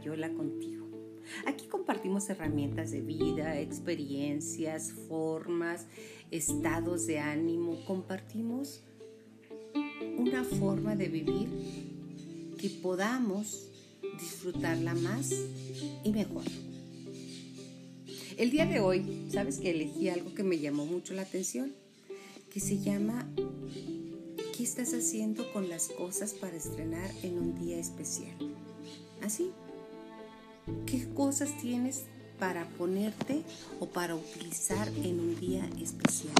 Contigo. Aquí compartimos herramientas de vida, experiencias, formas, estados de ánimo. Compartimos una forma de vivir que podamos disfrutarla más y mejor. El día de hoy, ¿sabes que elegí algo que me llamó mucho la atención? Que se llama ¿Qué estás haciendo con las cosas para estrenar en un día especial? Así. ¿Qué cosas tienes para ponerte o para utilizar en un día especial?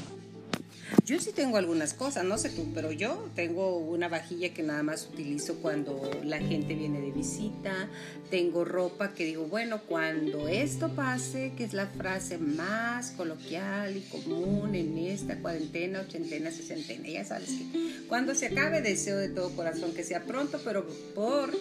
Yo sí tengo algunas cosas, no sé tú, pero yo tengo una vajilla que nada más utilizo cuando la gente viene de visita. Tengo ropa que digo, bueno, cuando esto pase, que es la frase más coloquial y común en esta cuarentena, ochentena, sesentena, ya sabes que cuando se acabe, deseo de todo corazón que sea pronto, pero por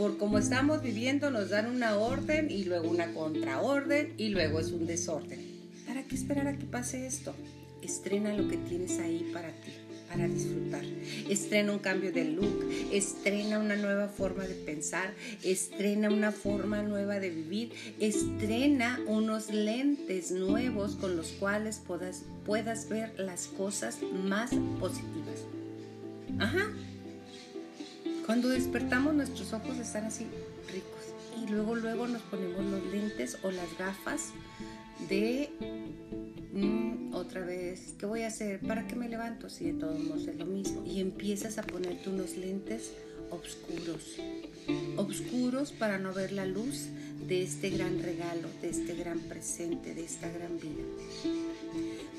por como estamos viviendo nos dan una orden y luego una contraorden y luego es un desorden. ¿Para qué esperar a que pase esto? Estrena lo que tienes ahí para ti, para disfrutar. Estrena un cambio de look, estrena una nueva forma de pensar, estrena una forma nueva de vivir, estrena unos lentes nuevos con los cuales puedas, puedas ver las cosas más positivas. Ajá. Cuando despertamos nuestros ojos están así ricos y luego luego nos ponemos los lentes o las gafas de Mm, otra vez, ¿qué voy a hacer? ¿Para qué me levanto si de todos modos es lo mismo? Y empiezas a ponerte unos lentes oscuros, oscuros para no ver la luz de este gran regalo, de este gran presente, de esta gran vida.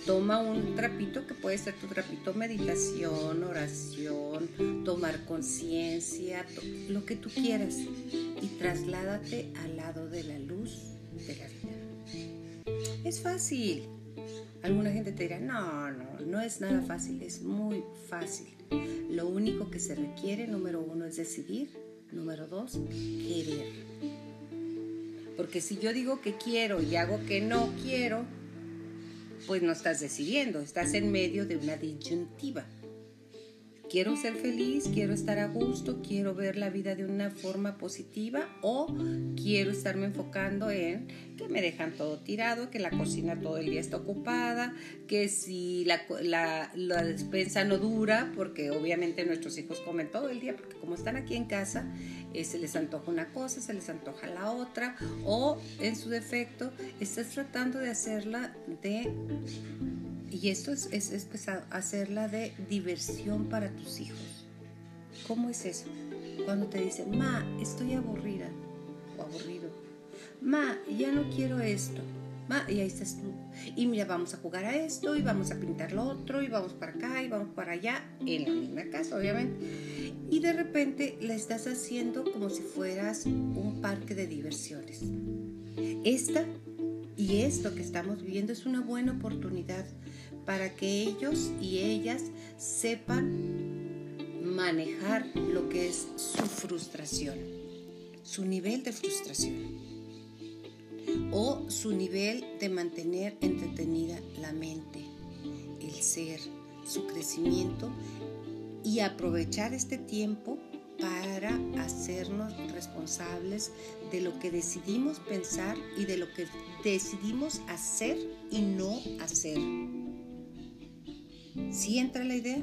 Toma un trapito que puede ser tu trapito meditación, oración, tomar conciencia, lo que tú quieras y trasládate al lado de la luz de la vida. Es fácil. Alguna gente te dirá, no, no, no es nada fácil, es muy fácil. Lo único que se requiere, número uno, es decidir. Número dos, querer. Porque si yo digo que quiero y hago que no quiero, pues no estás decidiendo, estás en medio de una disyuntiva. Quiero ser feliz, quiero estar a gusto, quiero ver la vida de una forma positiva o quiero estarme enfocando en que me dejan todo tirado, que la cocina todo el día está ocupada, que si la, despensa no dura, porque obviamente nuestros hijos comen todo el día, porque como están aquí en casa, eh, se les antoja una cosa, se les antoja la otra, o en su defecto, estás tratando de hacerla de y esto es, es, pesado, hacerla de diversión para tus hijos. ¿Cómo es eso? Cuando te dicen, ma, estoy aburrida o aburrido. Ma, ya no quiero esto. Ma, y ahí estás tú. Y mira, vamos a jugar a esto y vamos a pintar lo otro y vamos para acá y vamos para allá, en la misma casa, obviamente. Y de repente la estás haciendo como si fueras un parque de diversiones. Esta y esto que estamos viviendo es una buena oportunidad para que ellos y ellas sepan manejar lo que es su frustración, su nivel de frustración o su nivel de mantener entretenida la mente, el ser, su crecimiento y aprovechar este tiempo para hacernos responsables de lo que decidimos pensar y de lo que decidimos hacer y no hacer. ¿Sí entra la idea?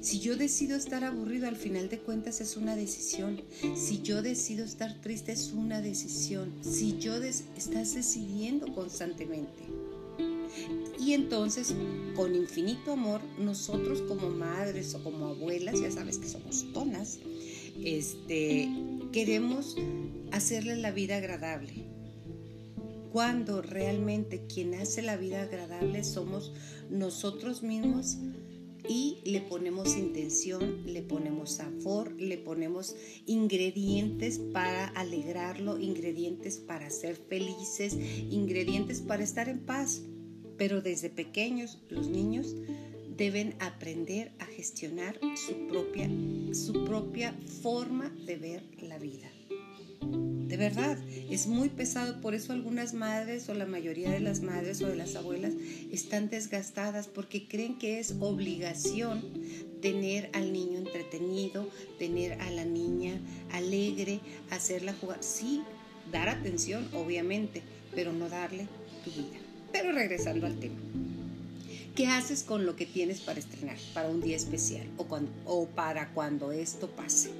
Si yo decido estar aburrido, al final de cuentas es una decisión. Si yo decido estar triste, es una decisión. Si yo estás decidiendo constantemente. Y entonces, con infinito amor, nosotros como madres o como abuelas, ya sabes que somos tonas, este, queremos hacerle la vida agradable cuando realmente quien hace la vida agradable somos nosotros mismos y le ponemos intención, le ponemos sabor, le ponemos ingredientes para alegrarlo, ingredientes para ser felices, ingredientes para estar en paz. Pero desde pequeños los niños deben aprender a gestionar su propia, su propia forma de ver la vida De verdad, es muy pesado, por eso algunas madres o la mayoría de las madres o de las abuelas están desgastadas porque creen que es obligación tener al niño entretenido, tener a la niña alegre, hacerla jugar. Sí, dar atención, obviamente, pero no darle tu vida. Pero regresando al tema. ¿Qué haces con lo que tienes para estrenar, para un día especial o, para cuando esto pase?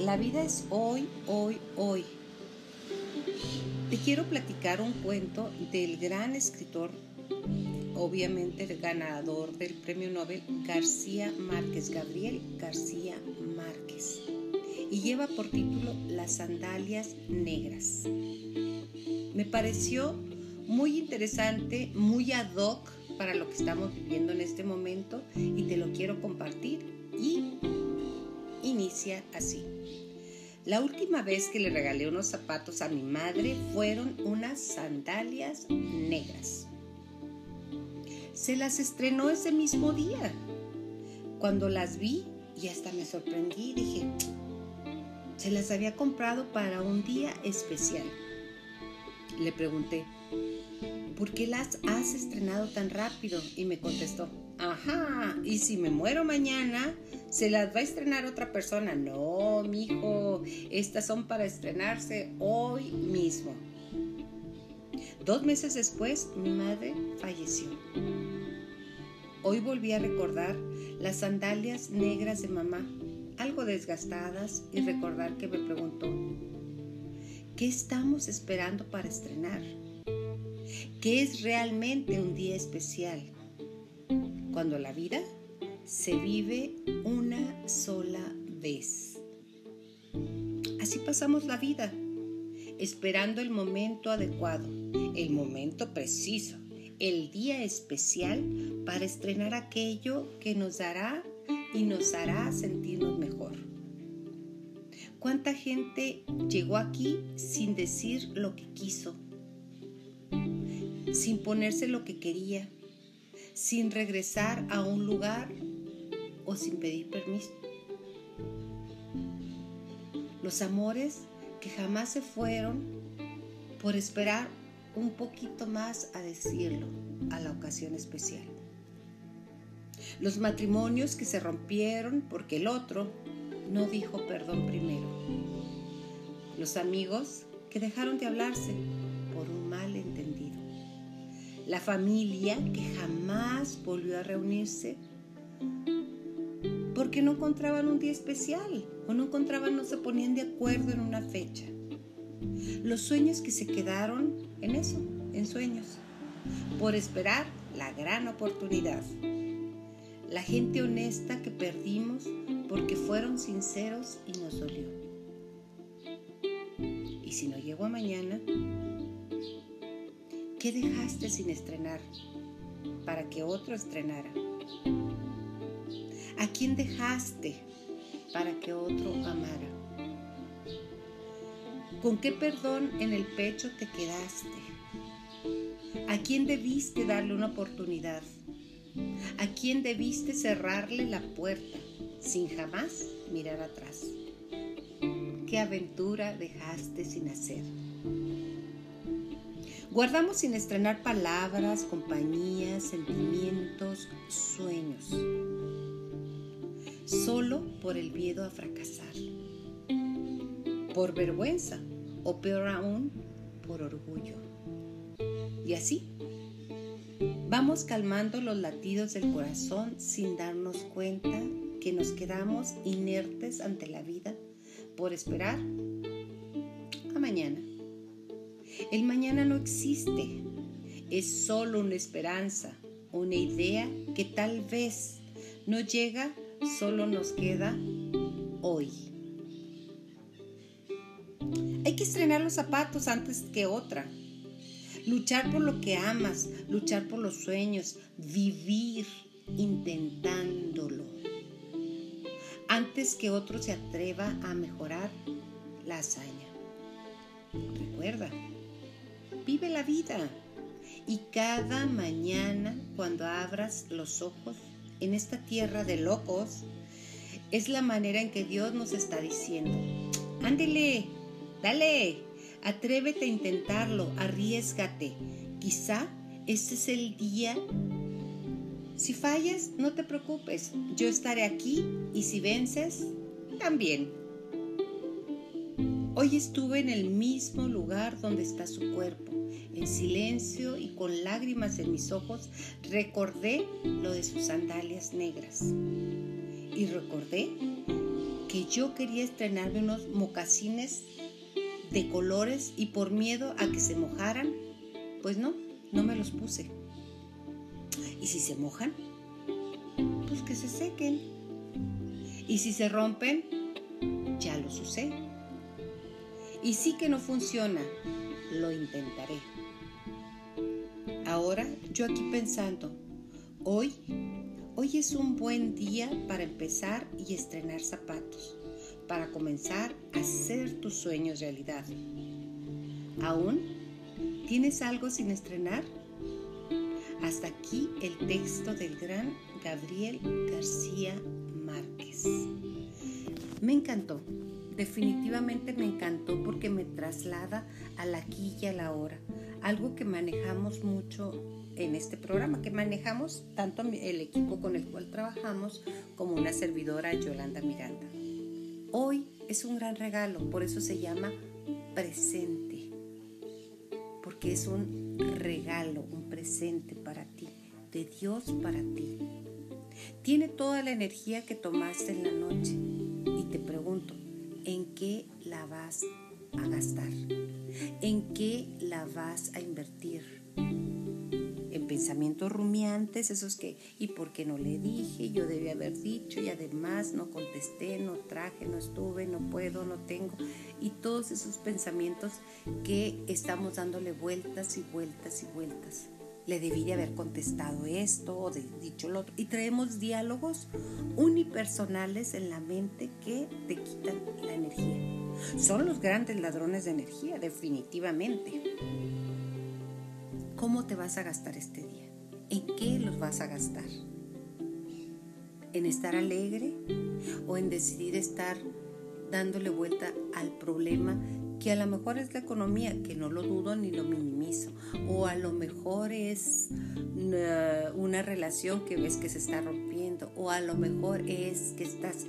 La vida es hoy, hoy, hoy. Te quiero platicar un cuento del gran escritor, obviamente ganador del premio Nobel, García Márquez, Gabriel García Márquez. Y lleva por título Las sandalias negras. Me pareció muy interesante, muy ad hoc para lo que estamos viviendo en este momento y te lo quiero compartir y inicia así. La última vez que le regalé unos zapatos a mi madre fueron unas sandalias negras. Se las estrenó ese mismo día. Cuando las vi y hasta me sorprendí, dije, se las había comprado para un día especial. Le pregunté, ¿por qué las has estrenado tan rápido? Y me contestó, ajá, y si me muero mañana, se las va a estrenar otra persona. No, mijo, estas son para estrenarse hoy mismo. Dos meses después, mi madre falleció. Hoy volví a recordar las sandalias negras de mamá, algo desgastadas, y recordar que me preguntó, ¿qué estamos esperando para estrenar? ¿Qué es realmente un día especial? Cuando la vida se vive una sola vez. Así pasamos la vida, esperando el momento adecuado, el momento preciso, el día especial para estrenar aquello que nos dará y nos hará sentirnos mejor. ¿Cuánta gente llegó aquí sin decir lo que quiso? Sin ponerse lo que quería, sin regresar a un lugar o sin pedir permiso. Los amores que jamás se fueron por esperar un poquito más a decirlo a la ocasión especial. Los matrimonios que se rompieron porque el otro no dijo perdón primero. Los amigos que dejaron de hablarse La familia que jamás volvió a reunirse porque no encontraban un día especial o no encontraban, no se ponían de acuerdo en una fecha. Los sueños que se quedaron en eso, en sueños, por esperar la gran oportunidad. La gente honesta que perdimos porque fueron sinceros y nos dolió. Y si no llego a mañana, ¿qué dejaste sin estrenar para que otro estrenara? ¿A quién dejaste para que otro amara? ¿Con qué perdón en el pecho te quedaste? ¿A quién debiste darle una oportunidad? ¿A quién debiste cerrarle la puerta sin jamás mirar atrás? ¿Qué aventura dejaste sin hacer? Guardamos sin estrenar palabras, compañías, sentimientos, sueños solo por el miedo a fracasar, por vergüenza o peor aún, por orgullo. Y así, vamos calmando los latidos del corazón sin darnos cuenta que nos quedamos inertes ante la vida por esperar a mañana. El mañana no existe, es solo una esperanza, una idea que tal vez no llega solo nos queda hoy. Hay que estrenar los zapatos antes que otra. Luchar por lo que amas, luchar por los sueños, vivir intentándolo. Antes que otro se atreva a mejorar la hazaña. Recuerda, vive la vida y cada mañana cuando abras los ojos en esta tierra de locos, es la manera en que Dios nos está diciendo, ándele, Dale, atrévete a intentarlo, arriesgate. Quizá este es el día. Si fallas, no te preocupes, yo estaré aquí y si vences, también. Hoy estuve en el mismo lugar donde está su cuerpo. En silencio y con lágrimas en mis ojos, recordé lo de sus sandalias negras. Y recordé que yo quería estrenarme unos mocasines de colores y por miedo a que se mojaran, pues no, no me los puse. ¿Y si se mojan? Pues que se sequen. ¿Y si se rompen? Ya los usé. Y sí que no funciona, lo intentaré. Ahora yo aquí pensando, hoy, hoy es un buen día para empezar y estrenar zapatos, para comenzar a hacer tus sueños realidad. ¿Aún tienes algo sin estrenar? Hasta aquí el texto del gran Gabriel García Márquez. Me encantó, definitivamente me encantó porque me traslada a la y a la hora, algo que manejamos mucho en este programa, que manejamos tanto el equipo con el cual trabajamos como una servidora Yolanda Miranda. Hoy es un gran regalo, por eso se llama presente, porque es un regalo, un presente para ti, de Dios para ti. Tiene toda la energía que tomaste en la noche y te pregunto, ¿en qué la vas a gastar? ¿En qué la vas a invertir? En pensamientos rumiantes, esos que, ¿y por qué no le dije? Yo debía haber dicho y además no contesté, no traje, no estuve, no puedo, no tengo. Y todos esos pensamientos que estamos dándole vueltas y vueltas y vueltas le debí haber contestado esto o dicho lo otro. Y traemos diálogos unipersonales en la mente que te quitan la energía. Son los grandes ladrones de energía, definitivamente. ¿Cómo te vas a gastar este día? ¿En qué los vas a gastar? ¿En estar alegre o en decidir estar dándole vuelta al problema que a lo mejor es la economía, que no lo dudo ni lo minimizo, o a lo mejor es una, relación que ves que se está rompiendo, o a lo mejor es que estás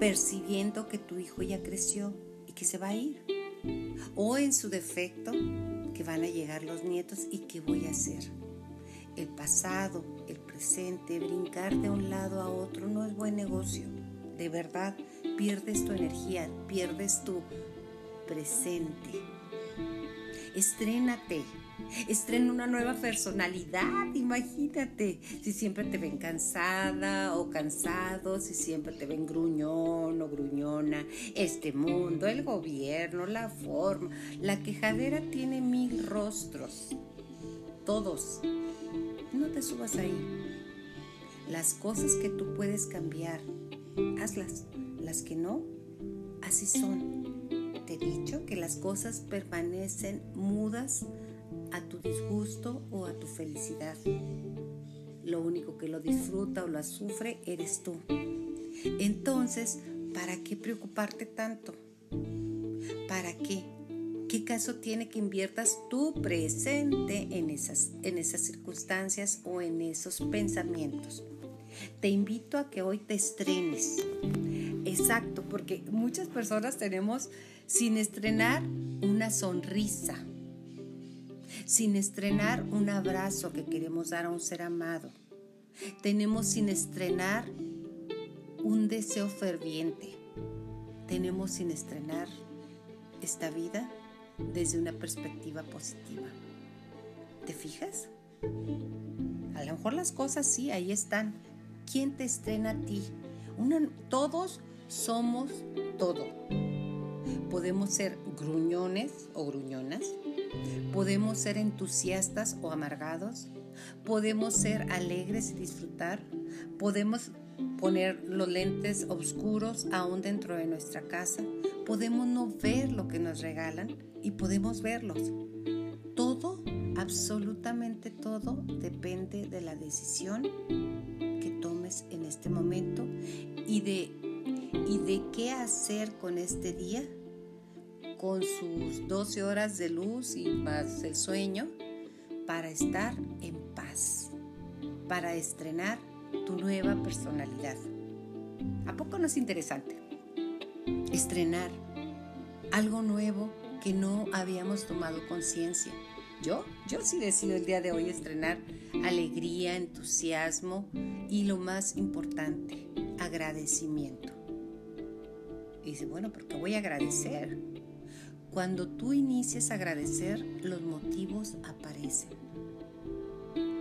percibiendo que tu hijo ya creció y que se va a ir, o en su defecto que van a llegar los nietos y qué voy a hacer. El pasado, el presente, brincar de un lado a otro no es buen negocio. De verdad, pierdes tu energía, pierdes tu presente. Estrénate, estrena una nueva personalidad, imagínate. Si siempre te ven cansada o cansado, si siempre te ven gruñón o gruñona, este mundo, el gobierno, la forma, la quejadera tiene mil rostros, todos. No te subas ahí. Las cosas que tú puedes cambiar, hazlas. Las que no, así son te he dicho que las cosas permanecen mudas a tu disgusto o a tu felicidad. Lo único que lo disfruta o lo sufre eres tú. Entonces, ¿para qué preocuparte tanto? ¿Para qué? ¿Qué caso tiene que inviertas tu presente en esas, en esas circunstancias o en esos pensamientos? Te invito a que hoy te estrenes. Exacto, porque muchas personas tenemos sin estrenar una sonrisa, sin estrenar un abrazo que queremos dar a un ser amado. Tenemos sin estrenar un deseo ferviente. Tenemos sin estrenar esta vida desde una perspectiva positiva. ¿Te fijas? A lo mejor las cosas sí, ahí están. ¿Quién te estrena a ti? todos somos todo. Podemos ser gruñones o gruñonas, podemos ser entusiastas o amargados, podemos ser alegres y disfrutar, podemos poner los lentes oscuros aún dentro de nuestra casa, podemos no ver lo que nos regalan y podemos verlos. Todo, absolutamente todo, depende de la decisión que tomes en este momento y de, y de qué hacer con este día con sus 12 horas de luz y más el sueño para estar en paz, para estrenar tu nueva personalidad. ¿A poco no es interesante? Estrenar algo nuevo que no habíamos tomado conciencia. Yo, yo sí decido el día de hoy estrenar alegría, entusiasmo y lo más importante, agradecimiento. Y dice, bueno, ¿por qué voy a agradecer? Cuando tú inicias a agradecer, los motivos aparecen.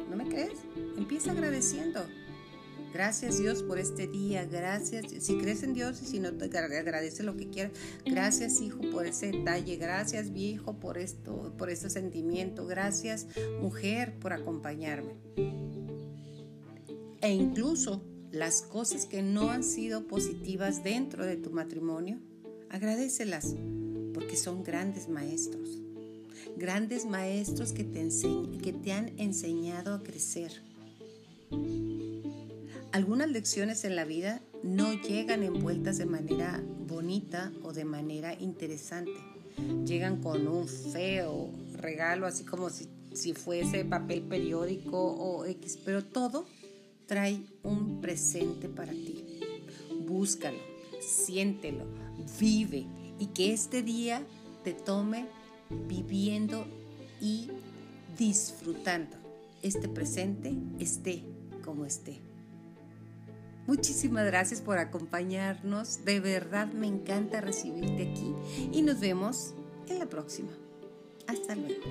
¿No me crees? Empieza agradeciendo. Gracias Dios por este día, gracias. Si crees en Dios y si no te agradece lo que quieras. Gracias hijo por ese detalle, gracias viejo por esto, por este sentimiento, gracias mujer por acompañarme. E incluso las cosas que no han sido positivas dentro de tu matrimonio, agradecelas porque son grandes maestros. Grandes maestros que te, que te han enseñado a crecer. Algunas lecciones en la vida no llegan envueltas de manera bonita o de manera interesante. Llegan con un feo regalo, así como si, si fuese papel periódico o X, pero todo trae un presente para ti. Búscalo, siéntelo, vive y que este día te tome viviendo y disfrutando. Este presente esté como esté. Muchísimas gracias por acompañarnos. De verdad me encanta recibirte aquí y nos vemos en la próxima. Hasta luego.